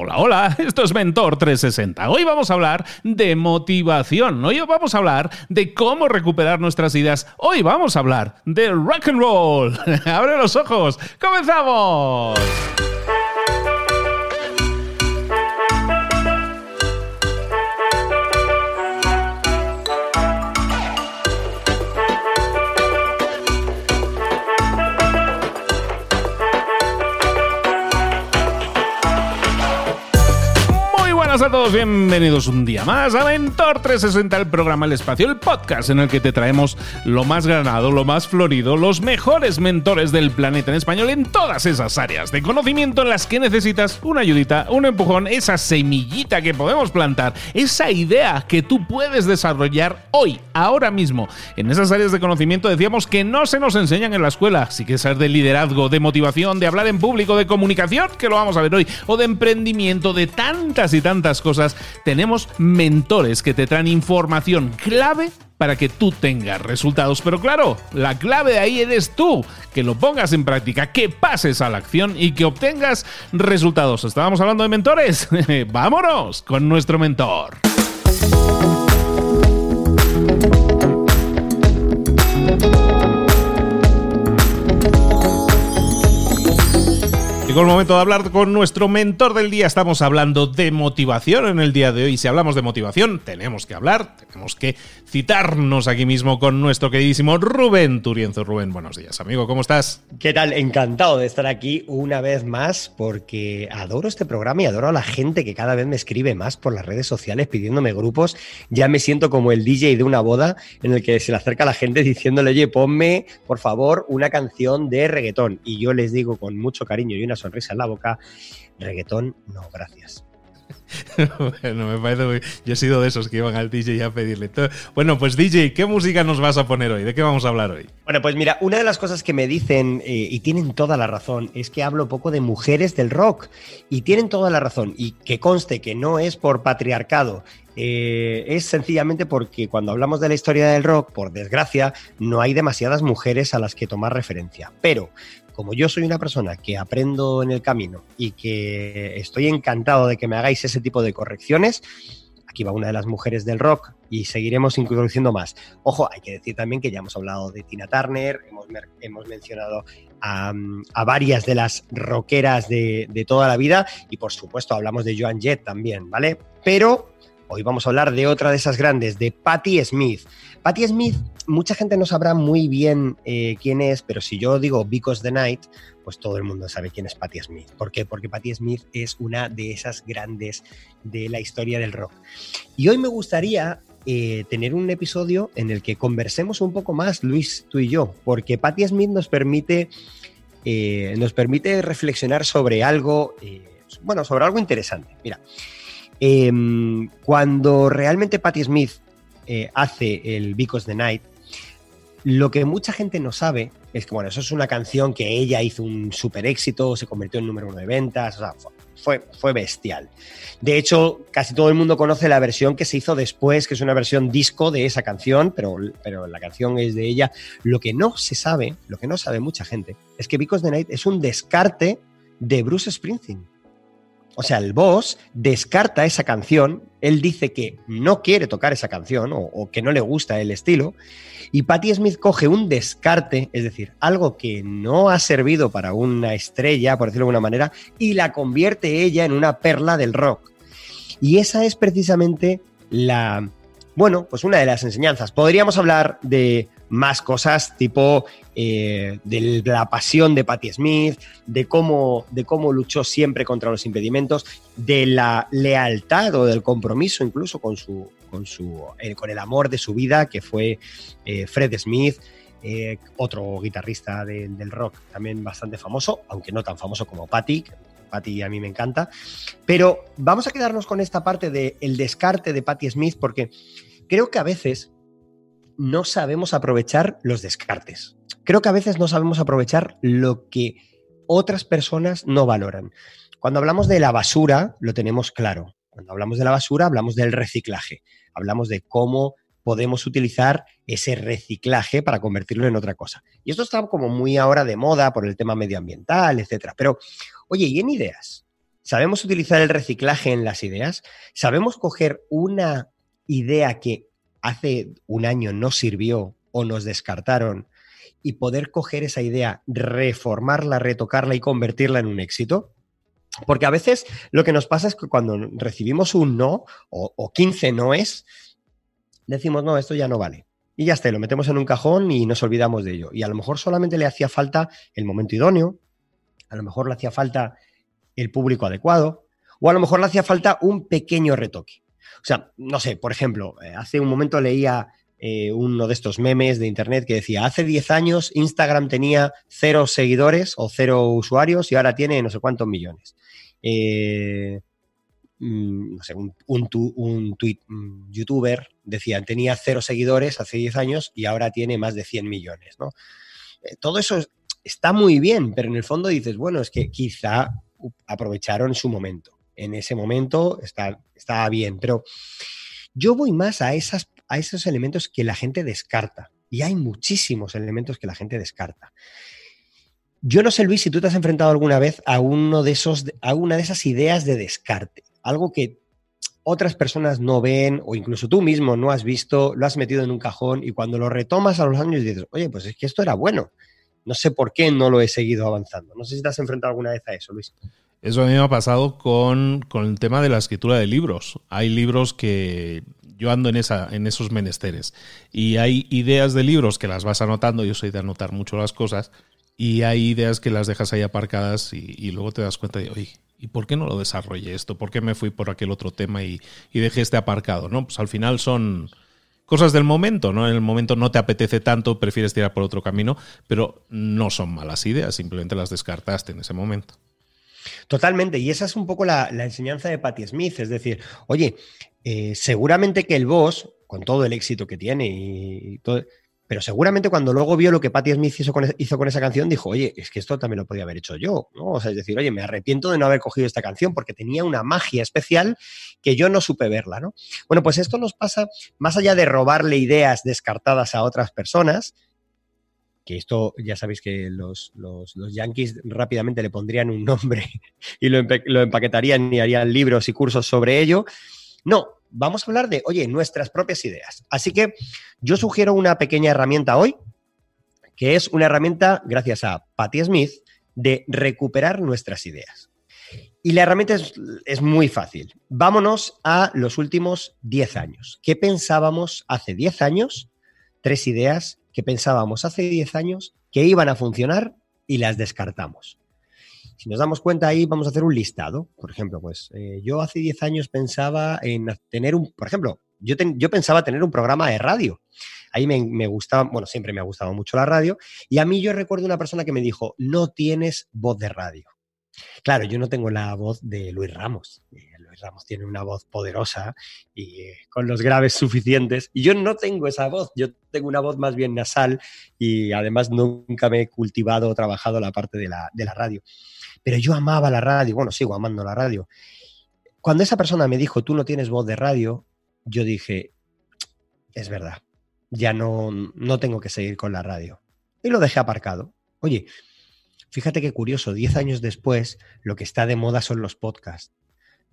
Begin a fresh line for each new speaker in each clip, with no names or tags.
Hola, hola, esto es Mentor 360. Hoy vamos a hablar de motivación. Hoy vamos a hablar de cómo recuperar nuestras ideas. Hoy vamos a hablar de rock and roll. Abre los ojos. ¡Comenzamos! A todos, bienvenidos un día más a Mentor 360, el programa El Espacio, el podcast en el que te traemos lo más granado, lo más florido, los mejores mentores del planeta en español en todas esas áreas de conocimiento en las que necesitas una ayudita, un empujón, esa semillita que podemos plantar, esa idea que tú puedes desarrollar hoy, ahora mismo. En esas áreas de conocimiento decíamos que no se nos enseñan en la escuela, si quieres saber de liderazgo, de motivación, de hablar en público, de comunicación, que lo vamos a ver hoy, o de emprendimiento, de tantas y tantas cosas, tenemos mentores que te traen información clave para que tú tengas resultados. Pero claro, la clave ahí eres tú, que lo pongas en práctica, que pases a la acción y que obtengas resultados. ¿Estábamos hablando de mentores? Vámonos con nuestro mentor. Llegó el momento de hablar con nuestro mentor del día. Estamos hablando de motivación en el día de hoy. Si hablamos de motivación, tenemos que hablar, tenemos que citarnos aquí mismo con nuestro queridísimo Rubén Turienzo. Rubén, buenos días, amigo, ¿cómo estás?
¿Qué tal? Encantado de estar aquí una vez más porque adoro este programa y adoro a la gente que cada vez me escribe más por las redes sociales pidiéndome grupos. Ya me siento como el DJ de una boda en el que se le acerca la gente diciéndole, oye, ponme, por favor, una canción de reggaetón. Y yo les digo con mucho cariño y una sonrisa en la boca, reggaetón, no, gracias.
bueno, me parece muy... Yo he sido de esos que iban al DJ a pedirle. Bueno, pues DJ, ¿qué música nos vas a poner hoy? ¿De qué vamos a hablar hoy?
Bueno, pues mira, una de las cosas que me dicen, eh, y tienen toda la razón, es que hablo poco de mujeres del rock. Y tienen toda la razón. Y que conste que no es por patriarcado, eh, es sencillamente porque cuando hablamos de la historia del rock, por desgracia, no hay demasiadas mujeres a las que tomar referencia. Pero como yo soy una persona que aprendo en el camino y que estoy encantado de que me hagáis ese tipo de correcciones, aquí va una de las mujeres del rock y seguiremos introduciendo más. Ojo, hay que decir también que ya hemos hablado de Tina Turner, hemos, mencionado a, varias de las rockeras de, de, toda la vida y por supuesto hablamos de Joan Jett también, ¿vale? Pero hoy vamos a hablar de otra de esas grandes, de Patti Smith. Patti Smith mucha gente no sabrá muy bien eh, quién es, pero si yo digo Because the Night, pues todo el mundo sabe quién es Patti Smith. ¿Por qué? Porque Patti Smith es una de esas grandes de la historia del rock. Y hoy me gustaría eh, tener un episodio en el que conversemos un poco más, Luis, tú y yo, porque Patti Smith nos permite, eh, nos permite reflexionar sobre algo, bueno, sobre algo interesante. Mira, em, cuando realmente Patti Smith hace el Because the Night, lo que mucha gente no sabe es que, bueno, eso es una canción que ella hizo un super éxito, se convirtió en número uno de ventas, o sea, fue, fue bestial. De hecho, casi todo el mundo conoce la versión que se hizo después, que es una versión disco de esa canción, pero, pero la canción es de ella. Lo que no se sabe, lo que no sabe mucha gente, es que Because the Night es un descarte de Bruce Springsteen. O sea, el boss descarta esa canción, él dice que no quiere tocar esa canción o, que no le gusta el estilo, y Patti Smith coge un descarte, es decir, algo que no ha servido para una estrella, por decirlo de alguna manera, y la convierte ella en una perla del rock. Y esa es precisamente la, bueno, pues una de las enseñanzas. Podríamos hablar de más cosas tipo eh, de la pasión de Patti Smith, de cómo, de cómo luchó siempre contra los impedimentos, de la lealtad o del compromiso incluso con, su, con, su, eh, con el amor de su vida, que fue eh, Fred Smith. otro guitarrista del rock también bastante famoso, aunque no tan famoso como Patti, Patti a mí me encanta. Pero vamos a quedarnos con esta parte del descarte de Patti Smith porque creo que a veces no sabemos aprovechar los descartes. Creo que a veces no sabemos aprovechar lo que otras personas no valoran. Cuando hablamos de la basura, lo tenemos claro. Cuando hablamos de la basura, hablamos del reciclaje. Hablamos de cómo podemos utilizar ese reciclaje para convertirlo en otra cosa. Y esto está como muy ahora de moda por el tema medioambiental, etcétera. Pero, oye, ¿y en ideas? sabemos utilizar el reciclaje en las ideas, sabemos coger una idea que hace un año no sirvió o nos descartaron y poder coger esa idea, reformarla, retocarla y convertirla en un éxito. Porque a veces lo que nos pasa es que cuando recibimos un no o, o 15 noes, decimos, no, esto ya no vale. Y ya está, lo metemos en un cajón y nos olvidamos de ello. Y a lo mejor solamente le hacía falta el momento idóneo, a lo mejor le hacía falta el público adecuado, o a lo mejor le hacía falta un pequeño retoque. O sea, no sé, por ejemplo, eh, hace un momento leía eh, uno de estos memes de internet que decía, hace 10 años Instagram tenía cero seguidores o cero usuarios y ahora tiene no sé cuántos millones. Eh, mm, no sé, un, tweet, mm, youtuber decía, tenía cero seguidores hace 10 años y ahora tiene más de 100 millones, ¿no? todo eso está muy bien, pero en el fondo dices, bueno, es que quizá aprovecharon su momento. En ese momento está, está bien, pero yo voy más a, a esos elementos que la gente descarta. Y hay muchísimos elementos que la gente descarta. Yo no sé, Luis, si tú te has enfrentado alguna vez a uno de esos, a una de esas ideas de descarte, algo que otras personas no ven o incluso tú mismo no has visto, lo has metido en un cajón y cuando lo retomas a los años dices, oye, pues es que esto era bueno. No sé por qué no lo he seguido avanzando. No sé si te has enfrentado alguna vez a eso, Luis.
Eso a mí me ha pasado con, el tema de la escritura de libros. Hay libros que yo ando en, esa, en esos menesteres y hay ideas de libros que las vas anotando, yo soy de anotar mucho las cosas, y hay ideas que las dejas ahí aparcadas y, luego te das cuenta de, oye, ¿y por qué no lo desarrollé esto? ¿Por qué me fui por aquel otro tema y, y dejé este aparcado? ¿no? Pues al final son cosas del momento, ¿no? En el momento no te apetece tanto, prefieres tirar por otro camino, pero no son malas ideas, simplemente las descartaste en ese momento.
Totalmente, y esa es un poco la, enseñanza de Patti Smith, es decir, oye, eh, seguramente que el boss, con todo el éxito que tiene y, todo, pero seguramente cuando luego vio lo que Patti Smith hizo con, hizo con, esa canción, dijo, oye, es que esto también lo podía haber hecho yo, ¿no? O sea, es decir, oye, me arrepiento de no haber cogido esta canción porque tenía una magia especial que yo no supe verla, ¿no? Bueno, pues esto nos pasa más allá de robarle ideas descartadas a otras personas, que esto ya sabéis que los, los, yankees rápidamente le pondrían un nombre y lo, lo, empaquetarían y harían libros y cursos sobre ello. No, vamos a hablar de, oye, nuestras propias ideas. Así que yo sugiero una pequeña herramienta hoy, que es una herramienta, gracias a Patti Smith, de recuperar nuestras ideas. Y la herramienta es, es, muy fácil. Vámonos a los últimos 10 años. ¿Qué pensábamos hace 10 años? Tres ideas que pensábamos hace 10 años que iban a funcionar y las descartamos. Si nos damos cuenta ahí, vamos a hacer un listado. Por ejemplo, pues eh, yo hace 10 años pensaba en tener un, por ejemplo, yo, yo pensaba tener un programa de radio. Ahí me, me, gustaba, bueno, siempre me ha gustado mucho la radio. Y a mí yo recuerdo una persona que me dijo, no tienes voz de radio. Claro, yo no tengo la voz de Luis Ramos. Luis Ramos tiene una voz poderosa y eh, con los graves suficientes. Y yo no tengo esa voz, yo tengo una voz más bien nasal y además nunca me he cultivado o trabajado la parte de la, de la radio. Pero yo amaba la radio, bueno, sigo amando la radio. Cuando esa persona me dijo, tú no tienes voz de radio, yo dije, es verdad, ya no, no tengo que seguir con la radio. Y lo dejé aparcado. Oye, Fíjate qué curioso, 10 años después, lo que está de moda son los podcasts.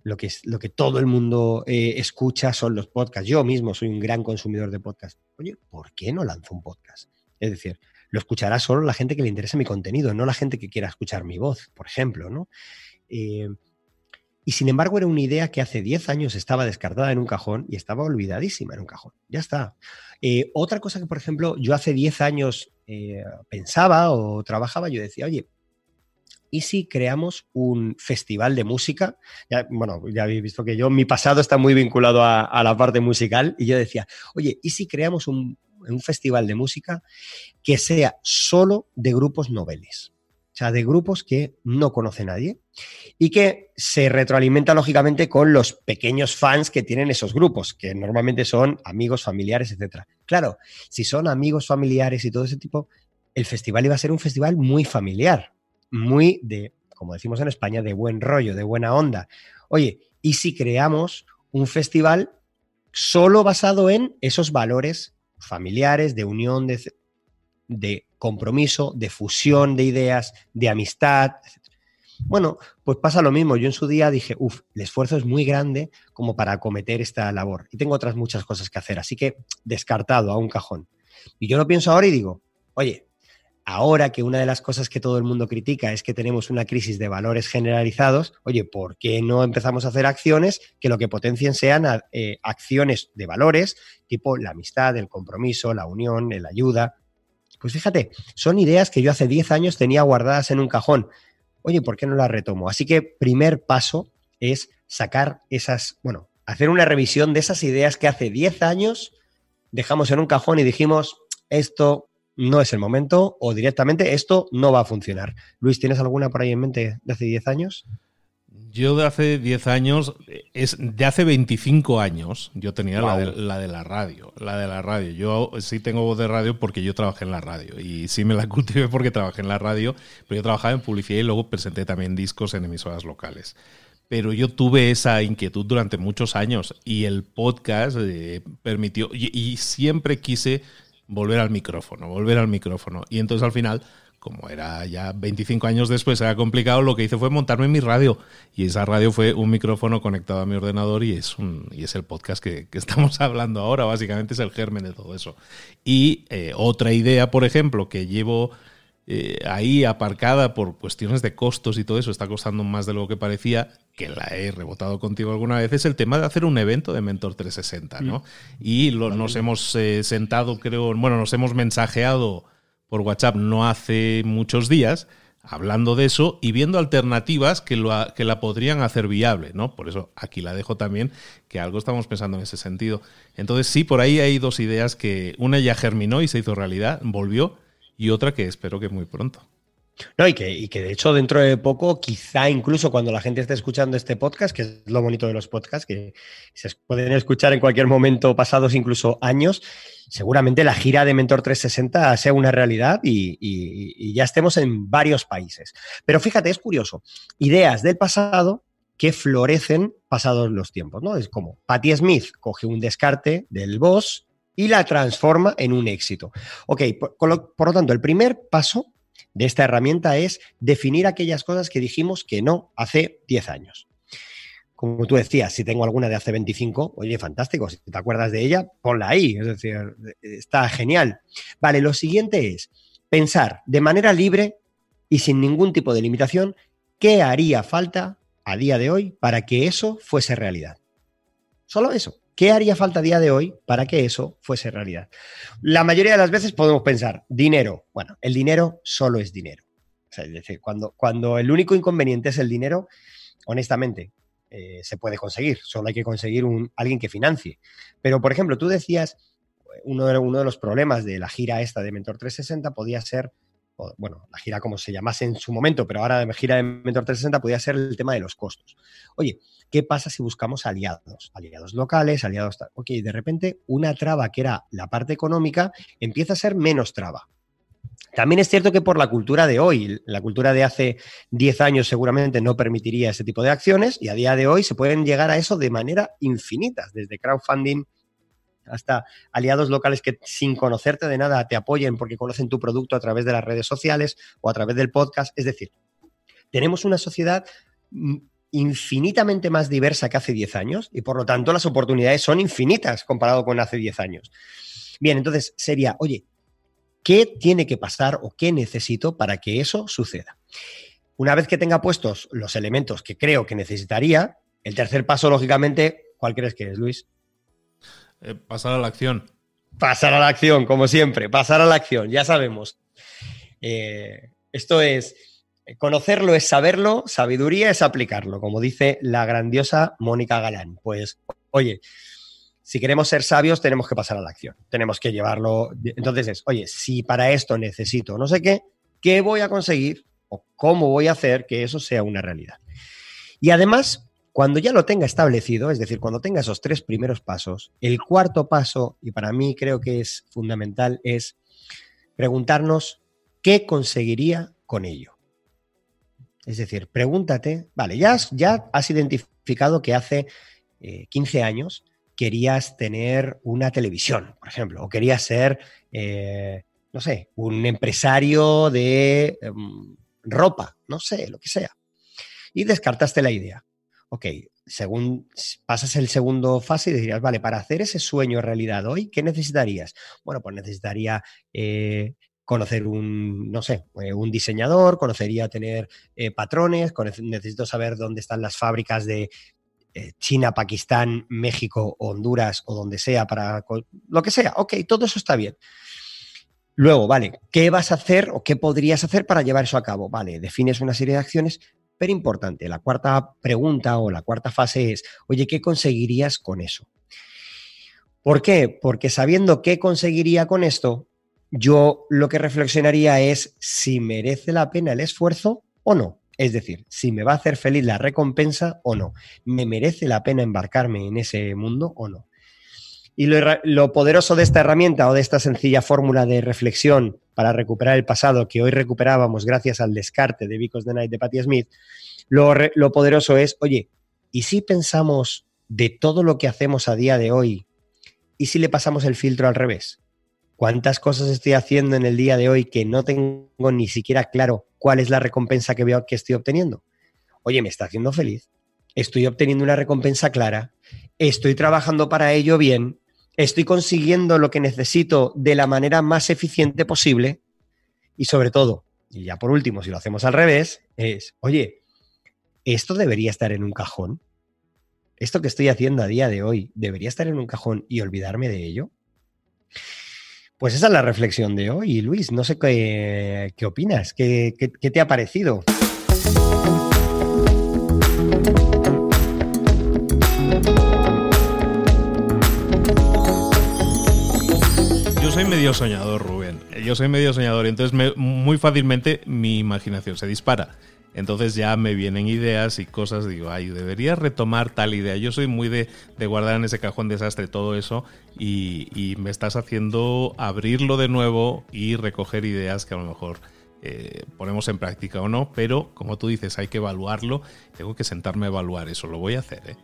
Lo que, lo que todo el mundo eh, escucha son los podcasts. Yo mismo soy un gran consumidor de podcasts. Oye, ¿por qué no lanzo un podcast? Es decir, lo escuchará solo la gente que le interese mi contenido, no la gente que quiera escuchar mi voz, por ejemplo, ¿no? Eh, y sin embargo era una idea que hace 10 años estaba descartada en un cajón y estaba olvidadísima en un cajón. Ya está. Eh, otra cosa que, por ejemplo, yo hace 10 años eh, pensaba o trabajaba, yo decía, oye, ¿y si creamos un festival de música? bueno, ya habéis visto que yo, mi pasado está muy vinculado a, la parte musical y yo decía, oye, ¿y si creamos un, un festival de música que sea solo de grupos noveles? O sea, de grupos que no conoce nadie y que se retroalimenta lógicamente con los pequeños fans que tienen esos grupos, que normalmente son amigos, familiares, etc. Claro, si son amigos, familiares y todo ese tipo, el festival iba a ser un festival muy familiar, muy de, como decimos en España, de buen rollo, de buena onda. Oye, ¿y si creamos un festival solo basado en esos valores familiares, de unión, de, de compromiso, de fusión de ideas, de amistad. Bueno, pues pasa lo mismo. Yo en su día dije, uff, el esfuerzo es muy grande como para acometer esta labor. Y tengo otras muchas cosas que hacer. Así que descartado a un cajón. Y yo lo pienso ahora y digo, oye, ahora que una de las cosas que todo el mundo critica es que tenemos una crisis de valores generalizados, oye, ¿por qué no empezamos a hacer acciones que lo que potencien sean eh, acciones de valores tipo la amistad, el compromiso, la unión, la ayuda? Pues fíjate, son ideas que yo hace 10 años tenía guardadas en un cajón. Oye, ¿por qué no las retomo? Así que primer paso es sacar esas, bueno, hacer una revisión de esas ideas que hace 10 años dejamos en un cajón y dijimos, esto no es el momento o directamente esto no va a funcionar. Luis, ¿tienes alguna por ahí en mente de hace 10 años?
Yo de hace 10 años, es de hace 25 años, yo tenía la, de, la, radio, la de la radio. Yo sí tengo voz de radio porque yo trabajé en la radio y sí me la cultivé porque trabajé en la radio, pero yo trabajaba en publicidad y luego presenté también discos en emisoras locales. Pero yo tuve esa inquietud durante muchos años y el podcast eh, permitió, y siempre quise volver al micrófono, volver al micrófono. Y entonces al final, como era ya 25 años después, era complicado, lo que hice fue montarme mi radio. Y esa radio fue un micrófono conectado a mi ordenador y es, un, y es el podcast que, estamos hablando ahora. Básicamente es el germen de todo eso. Y eh, otra idea, por ejemplo, que llevo... Eh, ahí aparcada por cuestiones de costos y todo eso, está costando más de lo que parecía, que la he rebotado contigo alguna vez, es el tema de hacer un evento de Mentor 360, ¿no? Mm. Y nos hemos eh, sentado, creo, bueno, nos hemos mensajeado por WhatsApp no hace muchos días, hablando de eso y viendo alternativas que, lo, que la podrían hacer viable, ¿no? Por eso aquí la dejo también, que algo estamos pensando en ese sentido. Entonces, sí, por ahí hay dos ideas que una ya germinó y se hizo realidad, volvió, y otra que espero que muy pronto.
No, y que, y que de hecho dentro de poco, quizá incluso cuando la gente esté escuchando este podcast, que es lo bonito de los podcasts, que se pueden escuchar en cualquier momento, pasados incluso años, seguramente la gira de Mentor 360 sea una realidad y, y ya estemos en varios países. Pero fíjate, es curioso, ideas del pasado que florecen pasados los tiempos, ¿no? Es como Patti Smith coge un descarte del boss y la transforma en un éxito. Ok, por lo tanto, el primer paso de esta herramienta es definir aquellas cosas que dijimos que no hace 10 años. Como tú decías, si tengo alguna de hace 25, oye, fantástico, si te acuerdas de ella, ponla ahí, es decir, está genial. Vale, lo siguiente es pensar de manera libre y sin ningún tipo de limitación qué haría falta a día de hoy para que eso fuese realidad. Solo eso. ¿Qué haría falta a día de hoy para que eso fuese realidad? La mayoría de las veces podemos pensar, dinero. Bueno, el dinero solo es dinero. es decir, cuando, cuando el único inconveniente es el dinero, honestamente, eh, se puede conseguir. Solo hay que conseguir un, alguien que financie. Pero, por ejemplo, tú decías, uno de, uno de los problemas de la gira esta de Mentor 360 podía ser bueno, la gira como se llamase en su momento, pero ahora gira de Mentor 360 podía ser el tema de los costos. Oye, ¿qué pasa si buscamos aliados? Aliados locales, aliados... Ok, de repente una traba que era la parte económica empieza a ser menos traba. También es cierto que por la cultura de hoy, la cultura de hace 10 años seguramente no permitiría ese tipo de acciones y a día de hoy se pueden llegar a eso de manera infinita, desde crowdfunding hasta aliados locales que sin conocerte de nada te apoyen porque conocen tu producto a través de las redes sociales o a través del podcast. Es decir, tenemos una sociedad mm, infinitamente más diversa que hace 10 años y por lo tanto las oportunidades son infinitas comparado con hace 10 años. Bien, entonces sería, oye, ¿qué tiene que pasar o qué necesito para que eso suceda? Una vez que tenga puestos los elementos que creo que necesitaría, el tercer paso, lógicamente, ¿cuál crees que es, Luis?
Eh, pasar a la acción.
Pasar a la acción, como siempre, pasar a la acción, ya sabemos. Eh, esto es, conocerlo es saberlo, sabiduría es aplicarlo, como dice la grandiosa Mónica Galán. Pues, oye, si queremos ser sabios, tenemos que pasar a la acción, tenemos que llevarlo. Entonces es, oye, si para esto necesito no sé qué, ¿qué voy a conseguir o cómo voy a hacer que eso sea una realidad? Y además, cuando ya lo tenga establecido, es decir, cuando tenga esos tres primeros pasos, el cuarto paso, y para mí creo que es fundamental, es preguntarnos qué conseguiría con ello. Es decir, pregúntate, vale, ya has, identificado que hace 15 eh, años querías tener una televisión, por ejemplo, o querías ser, eh, no sé, un empresario de em, ropa, no sé, lo que sea. y descartaste la idea. Ok, según pasas el segundo fase y dirías, vale, para hacer ese sueño realidad hoy, ¿qué necesitarías? Bueno, pues necesitaría eh, conocer un, no sé, eh, un diseñador, conocería tener eh, patrones, necesito saber dónde están las fábricas de China, Pakistán, México, Honduras o donde sea, para lo que sea. Ok, todo eso está bien. Luego, vale, ¿qué vas a hacer o qué podrías hacer para llevar eso a cabo? Vale, defines una serie de acciones, pero importante, la cuarta pregunta o la cuarta fase es, oye, ¿qué conseguirías con eso? ¿Por qué? Porque sabiendo qué conseguiría con esto, yo lo que reflexionaría es si merece la pena el esfuerzo o no. Es decir, si me va a hacer feliz la recompensa o no. ¿Me merece la pena embarcarme en ese mundo o no? Y lo, poderoso de esta herramienta o de esta sencilla fórmula de reflexión para recuperar el pasado que hoy recuperábamos gracias al descarte de Vicos the Night de Patti Smith, lo, lo poderoso es, oye, ¿y si pensamos de todo lo que hacemos a día de hoy y si le pasamos el filtro al revés? ¿Cuántas cosas estoy haciendo en el día de hoy que no tengo ni siquiera claro cuál es la recompensa que veo que estoy obteniendo? Oye, ¿me está haciendo feliz? ¿Estoy obteniendo una recompensa clara? ¿Estoy trabajando para ello bien? Estoy consiguiendo lo que necesito de la manera más eficiente posible y sobre todo, y ya por último, si lo hacemos al revés, es, oye, ¿esto debería estar en un cajón? ¿Esto que estoy haciendo a día de hoy debería estar en un cajón y olvidarme de ello? Pues esa es la reflexión de hoy, Luis. No sé qué, qué opinas, qué, qué te ha parecido.
Soy medio soñador, Rubén. Yo soy medio soñador, y entonces muy fácilmente mi imaginación se dispara. Entonces ya me vienen ideas y cosas, digo, ay, debería retomar tal idea. Yo soy muy de, guardar en ese cajón desastre todo eso y, me estás haciendo abrirlo de nuevo y recoger ideas que a lo mejor eh, ponemos en práctica o no, pero como tú dices, hay que evaluarlo. Tengo que sentarme a evaluar eso, lo voy a hacer. ¿eh?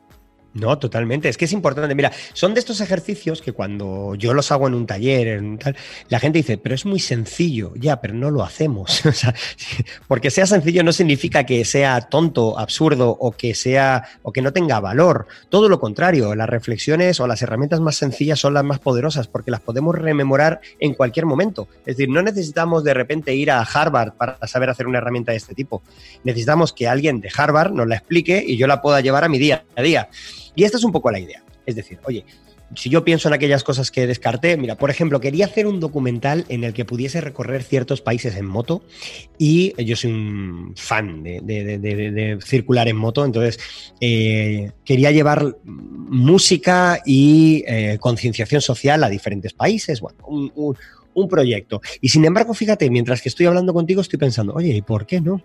No, totalmente. Es que es importante. Mira, son de estos ejercicios que cuando yo los hago en un taller, en tal, la gente dice, pero es muy sencillo. Ya, pero no lo hacemos. o sea, porque sea sencillo no significa que sea tonto, absurdo o que sea o que no tenga valor. Todo lo contrario, las reflexiones o las herramientas más sencillas son las más poderosas porque las podemos rememorar en cualquier momento. Es decir, no necesitamos de repente ir a Harvard para saber hacer una herramienta de este tipo. Necesitamos que alguien de Harvard nos la explique y yo la pueda llevar a mi día a día. Y esta es un poco la idea. Es decir, oye, si yo pienso en aquellas cosas que descarté, mira, por ejemplo, quería hacer un documental en el que pudiese recorrer ciertos países en moto y yo soy un fan de, circular en moto, entonces eh, quería llevar música y eh, concienciación social a diferentes países, bueno, un, un proyecto. Y sin embargo, fíjate, mientras que estoy hablando contigo, estoy pensando, oye, ¿y por qué no?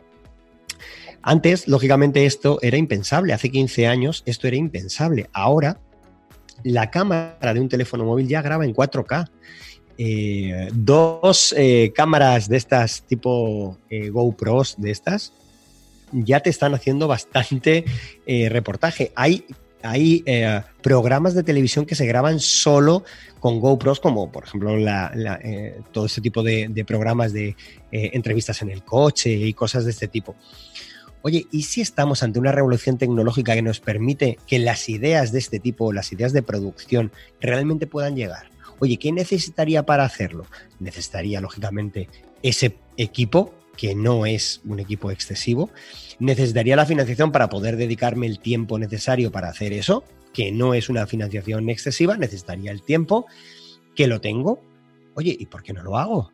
Antes, lógicamente, esto era impensable. Hace 15 años esto era impensable. Ahora, la cámara de un teléfono móvil ya graba en 4K. Eh, dos eh, cámaras de estas tipo eh, GoPros de estas ya te están haciendo bastante reportaje. Hay, hay programas de televisión que se graban solo con GoPros, como por ejemplo todo este tipo de programas de entrevistas en el coche y cosas de este tipo. Oye, ¿y si estamos ante una revolución tecnológica que nos permite que las ideas de este tipo, las ideas de producción, realmente puedan llegar? Oye, ¿qué necesitaría para hacerlo? Necesitaría, lógicamente, ese equipo, que no es un equipo excesivo. Necesitaría la financiación para poder dedicarme el tiempo necesario para hacer eso, que no es una financiación excesiva. Necesitaría el tiempo, que lo tengo. Oye, ¿y por qué no lo hago?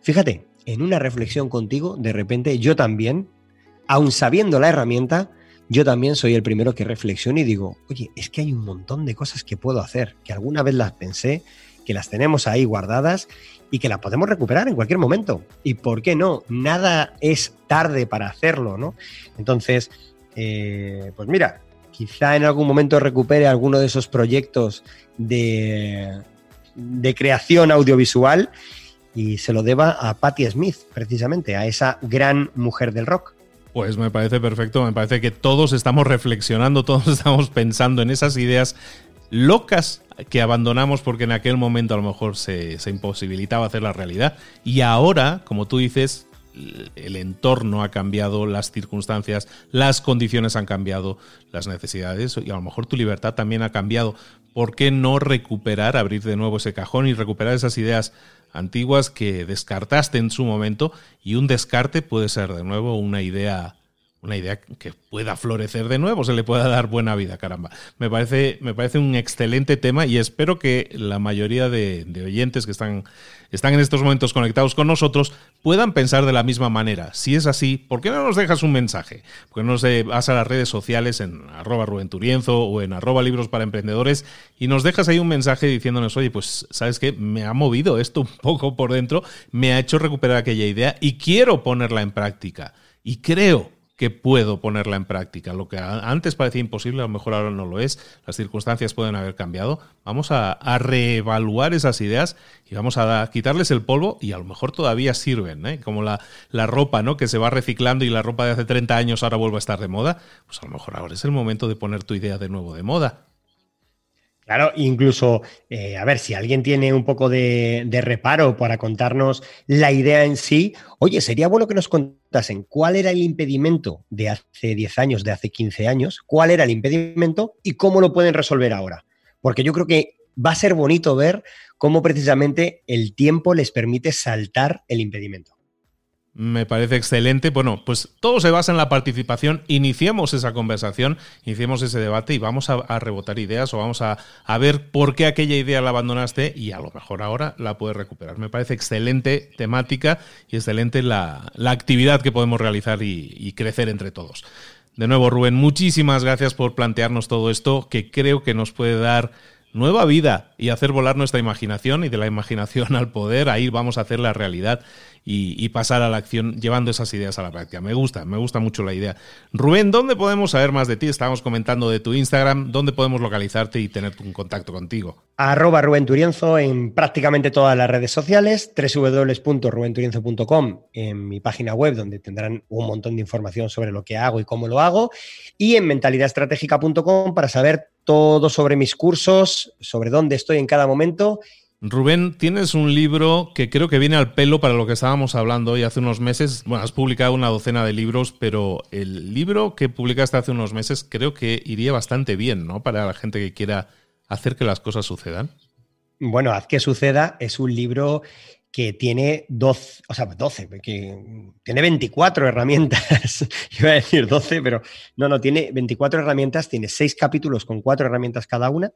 Fíjate, en una reflexión contigo, de repente yo también aun sabiendo la herramienta, yo también soy el primero que reflexiona y digo, oye, es que hay un montón de cosas que puedo hacer, que alguna vez las pensé, que las tenemos ahí guardadas y que las podemos recuperar en cualquier momento. ¿Y por qué no? Nada es tarde para hacerlo, ¿no? Entonces, eh, pues mira, quizá en algún momento recupere alguno de esos proyectos de, de creación audiovisual y se lo deba a Patti Smith, precisamente, a esa gran mujer del rock.
Pues me parece perfecto, me parece que todos estamos reflexionando, todos estamos pensando en esas ideas locas que abandonamos porque en aquel momento a lo mejor se, imposibilitaba hacer la realidad. Y ahora, como tú dices, el entorno ha cambiado, las circunstancias, las condiciones han cambiado, las necesidades y a lo mejor tu libertad también ha cambiado. ¿Por qué no recuperar, abrir de nuevo ese cajón y recuperar esas ideas antiguas que descartaste en su momento? Y un descarte puede ser de nuevo una idea una idea que pueda florecer de nuevo, se le pueda dar buena vida, caramba. Me parece, me parece un excelente tema y espero que la mayoría de, oyentes que están, están en estos momentos conectados con nosotros puedan pensar de la misma manera. Si es así, ¿por qué no nos dejas un mensaje? ¿Por qué no nos vas a las redes sociales en arroba rubenturienzo o en arroba libros para emprendedores y nos dejas ahí un mensaje diciéndonos, oye, pues sabes que me ha movido esto un poco por dentro, me ha hecho recuperar aquella idea y quiero ponerla en práctica. Y creo que puedo ponerla en práctica. Lo que antes parecía imposible, a lo mejor ahora no lo es. Las circunstancias pueden haber cambiado. Vamos a, reevaluar esas ideas y vamos a quitarles el polvo y a lo mejor todavía sirven, ¿eh? como la, ropa ¿no? que se va reciclando y la ropa de hace 30 años ahora vuelve a estar de moda. Pues a lo mejor ahora es el momento de poner tu idea de nuevo de moda.
Claro, incluso, eh, a ver, si alguien tiene un poco de, reparo para contarnos la idea en sí, oye, sería bueno que nos contasen cuál era el impedimento de hace 10 años, de hace 15 años, cuál era el impedimento y cómo lo pueden resolver ahora. Porque yo creo que va a ser bonito ver cómo precisamente el tiempo les permite saltar el impedimento.
Me parece excelente. Bueno, pues todo se basa en la participación. Iniciemos esa conversación, iniciemos ese debate y vamos a, rebotar ideas o vamos a, ver por qué aquella idea la abandonaste y a lo mejor ahora la puedes recuperar. Me parece excelente temática y excelente la, actividad que podemos realizar y, y crecer entre todos. De nuevo, Rubén, muchísimas gracias por plantearnos todo esto que creo que nos puede dar nueva vida y hacer volar nuestra imaginación y de la imaginación al poder, ahí vamos a hacer la realidad y, pasar a la acción llevando esas ideas a la práctica. Me gusta, me gusta mucho la idea. Rubén, ¿dónde podemos saber más de ti? Estábamos comentando de tu Instagram, ¿dónde podemos localizarte y tener un contacto contigo?
Arroba Rubén Turienzo en prácticamente todas las redes sociales, www.rubenturienzo.com en mi página web donde tendrán un montón de información sobre lo que hago y cómo lo hago y en mentalidadstratégica.com para saber todo sobre mis cursos, sobre dónde estoy en cada momento
Rubén, tienes un libro que creo que viene al pelo para lo que estábamos hablando hoy hace unos meses. Bueno, has publicado una docena de libros, pero el libro que publicaste hace unos meses creo que iría bastante bien, ¿no? Para la gente que quiera hacer que las cosas sucedan.
Bueno, Haz que suceda es un libro que tiene 12, o sea, 12, que tiene 24 herramientas. Iba a decir 12, pero no, no, tiene 24 herramientas, tiene 6 capítulos con 4 herramientas cada una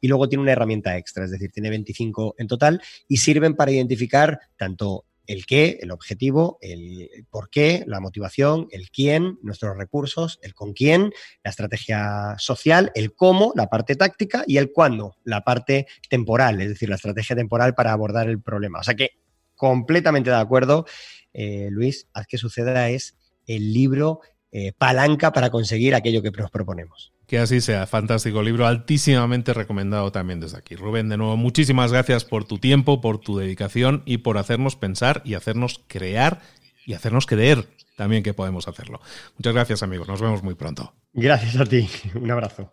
y luego tiene una herramienta extra, es decir, tiene 25 en total y sirven para identificar tanto el qué, el objetivo, el por qué, la motivación, el quién, nuestros recursos, el con quién, la estrategia social, el cómo, la parte táctica y el cuándo, la parte temporal, es decir, la estrategia temporal para abordar el problema. O sea que completamente de acuerdo, eh, Luis, haz que suceda es el libro eh, palanca para conseguir aquello que nos proponemos.
Que así sea, fantástico libro, altísimamente recomendado también desde aquí. Rubén, de nuevo, muchísimas gracias por tu tiempo, por tu dedicación y por hacernos pensar y hacernos crear y hacernos creer también que podemos hacerlo. Muchas gracias amigos, nos vemos muy pronto.
Gracias a ti, un abrazo.